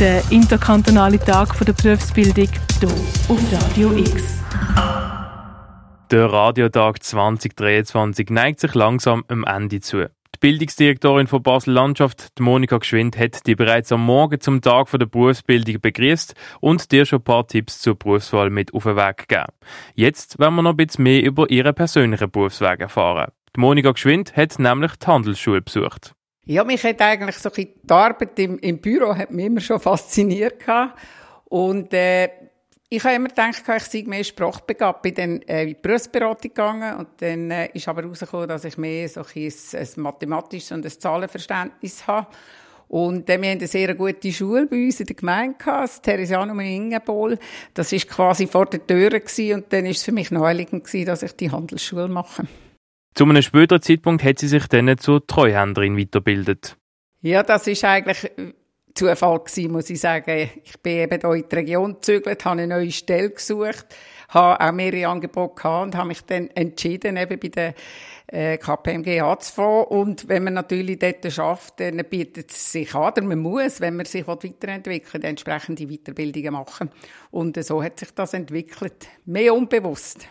der interkantonale Tag der Berufsbildung hier auf Radio X. Der Radiotag 2023 neigt sich langsam am Ende zu. Die Bildungsdirektorin von Basel Landschaft, Monika Geschwind, hat die bereits am Morgen zum Tag der Berufsbildung begrüßt und dir schon ein paar Tipps zur Berufswahl mit auf den Weg gegeben. Jetzt werden wir noch ein bisschen mehr über ihren persönlichen Berufsweg erfahren. Die Monika Geschwind hat nämlich die Handelsschule besucht. Ja, mich hat eigentlich so die Arbeit im, im Büro hat mich immer schon fasziniert gehabt. Und äh, ich habe immer gedacht, ich sei mehr sprachbegabt. Bin dann äh, in die Berufsberatung gegangen und dann äh, ist aber herausgekommen, dass ich mehr so ein, ein mathematisches und ein Zahlenverständnis habe. Und äh, wir haben eine sehr gute Schule bei uns in der Gemeinde gehabt, das Theresianum in Ingenbol. Das war quasi vor der Tür gewesen, und dann ist es für mich naheliegend gewesen, dass ich die Handelsschule mache. Zu einem späteren Zeitpunkt hat sie sich dann zur Treuhänderin weitergebildet. Ja, das ist eigentlich Zufall gewesen, muss ich sagen. Ich bin eben hier in die Region gezügelt, habe eine neue Stelle gesucht, habe auch mehrere Angebote gehabt und habe mich dann entschieden, eben bei der äh, KPMG anzufangen. Und wenn man natürlich dort schafft, dann bietet es sich an, oder man muss, wenn man sich weiterentwickeln will, entsprechende Weiterbildungen machen. Und so hat sich das entwickelt. Mehr unbewusst.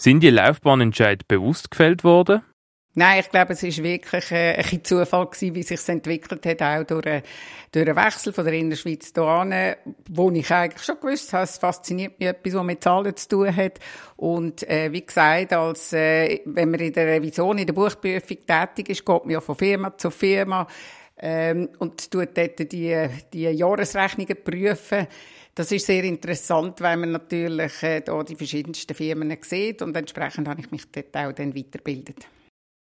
Sind die Laufbahnentscheid bewusst gefällt worden? Nein, ich glaube, es ist wirklich äh, ein bisschen Zufall gewesen, wie sich entwickelt hat, auch durch, äh, durch einen Wechsel von der Innerschweiz hierhin, wo ich eigentlich schon gewusst habe, es fasziniert mich etwas, was mit Zahlen zu tun hat. Und äh, wie gesagt, als äh, wenn man in der Revision, in der Buchprüfung tätig ist, geht man ja von Firma zu Firma ähm, und tut dort die, die Jahresrechnungen prüfen. Das ist sehr interessant, weil man natürlich äh, da die verschiedensten Firmen sieht und entsprechend habe ich mich dort auch dann weitergebildet.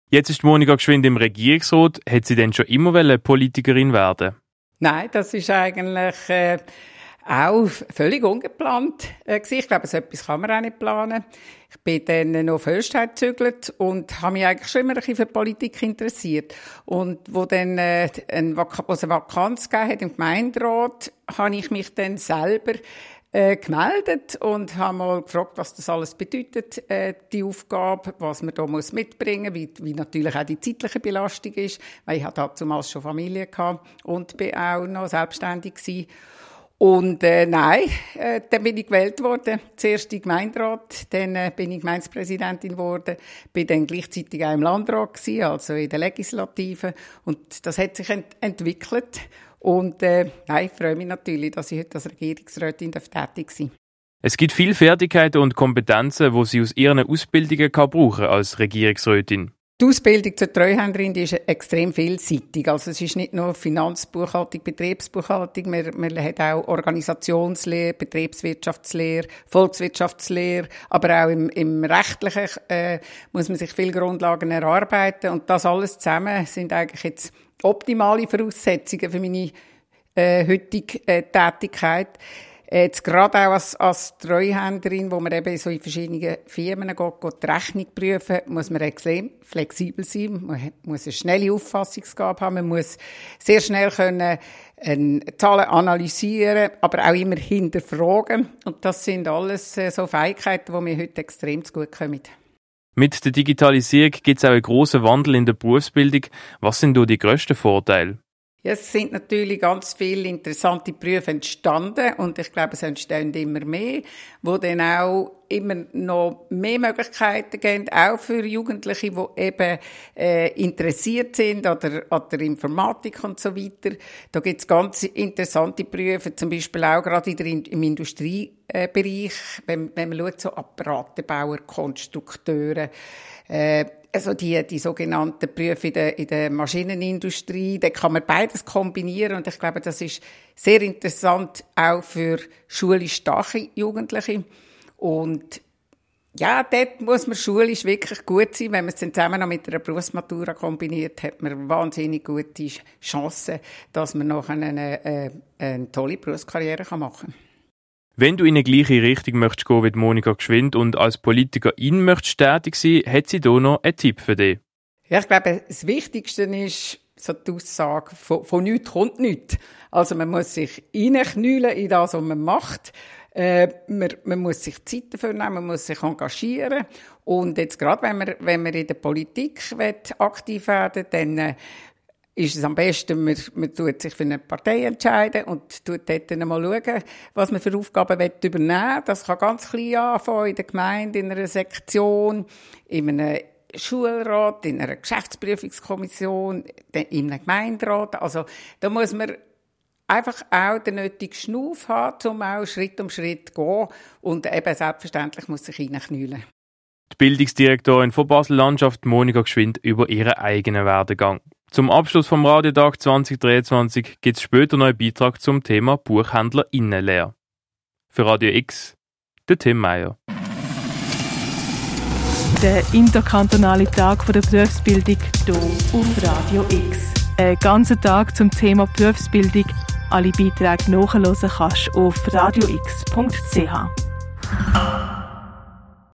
Jetzt ist Monika Geschwind im Regierungsrat. Hat sie denn schon immer Politikerin werden? Nein, das ist eigentlich äh, auch völlig ungeplant äh, Ich glaube, so etwas kann man auch nicht planen. Ich bin dann noch auf Höchstheit gezügelt und habe mich eigentlich schon immer ein bisschen für Politik interessiert. Und wo dann äh, ein Vak eine Vakanz gegeben hat im Gemeinderat, habe ich mich dann selber äh, gemeldet und habe mal gefragt, was das alles bedeutet, äh, die Aufgabe, was man da muss mitbringen, wie, wie natürlich auch die zeitliche Belastung ist, weil ich hatte damals schon Familie gehabt und bin auch noch selbstständig gewesen. Und äh, nein, äh, dann bin ich gewählt worden. Zuerst im Gemeinderat, dann äh, bin ich Gemeindepräsidentin geworden, bin dann gleichzeitig auch im Landrat gewesen, also in der Legislative. Und das hat sich ent entwickelt. Und äh, nein, ich freue mich natürlich, dass ich heute als Regierungsrätin tätig sein Es gibt viele Fertigkeiten und Kompetenzen, die Sie aus Ihren Ausbildungen brauchen als Regierungsrätin. Die Ausbildung zur Treuhänderin die ist extrem vielseitig. Also es ist nicht nur Finanzbuchhaltung, Betriebsbuchhaltung, man, man hat auch Organisationslehre, Betriebswirtschaftslehre, Volkswirtschaftslehre, aber auch im, im Rechtlichen äh, muss man sich viele Grundlagen erarbeiten und das alles zusammen sind eigentlich jetzt optimale Voraussetzungen für meine äh, heutige äh, Tätigkeit. Jetzt gerade auch als, als Treuhänderin, wo man eben so in verschiedenen Firmen geht, geht die Rechnung prüfen, muss man extrem flexibel sein, man muss eine schnelle Auffassungsgabe haben, man muss sehr schnell können äh, Zahlen analysieren, aber auch immer hinterfragen. Und das sind alles äh, so Fähigkeiten, die mir heute extrem zu gut kommen. Mit der Digitalisierung gibt es auch einen grossen Wandel in der Berufsbildung. Was sind da die grössten Vorteile? Ja, es sind natürlich ganz viele interessante Berufe entstanden und ich glaube, es entstehen immer mehr, wo dann auch immer noch mehr Möglichkeiten geben, auch für Jugendliche, die eben äh, interessiert sind oder an der Informatik und so weiter. Da gibt es ganz interessante Berufe, zum Beispiel auch gerade in der, im Industriebereich, wenn, wenn man schaut, so Apparatenbauer, Konstrukteure, äh, also die, die sogenannten Berufe in der, in der Maschinenindustrie, da kann man beides kombinieren und ich glaube, das ist sehr interessant auch für schulisch starke Jugendliche und ja, dort muss man schulisch wirklich gut sein. Wenn man es dann zusammen noch mit einer Berufsmatura kombiniert, hat man wahnsinnig gute Chancen, dass man noch eine, eine, eine tolle Berufskarriere machen kann. Wenn du in die gleiche Richtung möchtest gehen wie Monika Geschwind und als Politikerin möchtest tätig sein, hat sie hier noch einen Tipp für dich? Ja, ich glaube, das Wichtigste ist so die Aussage, von, von nichts kommt nichts. Also man muss sich reinknüllen in das, was man macht. Äh, man, man muss sich Zeit dafür nehmen, man muss sich engagieren. Und jetzt gerade, wenn man, wenn man in der Politik aktiv werden will, dann äh, ist es am besten, man, man tut sich für eine Partei entscheiden und tut dort dann mal schauen, was man für Aufgaben übernehmen will. Das kann ganz klein anfangen, in der Gemeinde, in einer Sektion, in einem Schulrat, in einer Geschäftsprüfungskommission, in einem Gemeinderat. Also da muss man einfach auch den nötigen Schnuff haben, um auch Schritt um Schritt zu gehen. Und eben selbstverständlich muss sich reinknüllen. Die Bildungsdirektorin von Basel Landschaft Monika Geschwind über ihren eigenen Werdegang. Zum Abschluss vom Radiotag 2023 gibt es später noch einen Beitrag zum Thema Buchhändler Innenlehr. Für Radio X, der Tim Meyer. Der interkantonale Tag der Berufsbildung hier auf Radio X. Ein ganzer Tag zum Thema Berufsbildung. Alle Beiträge nachhören kannst auf radiox.ch.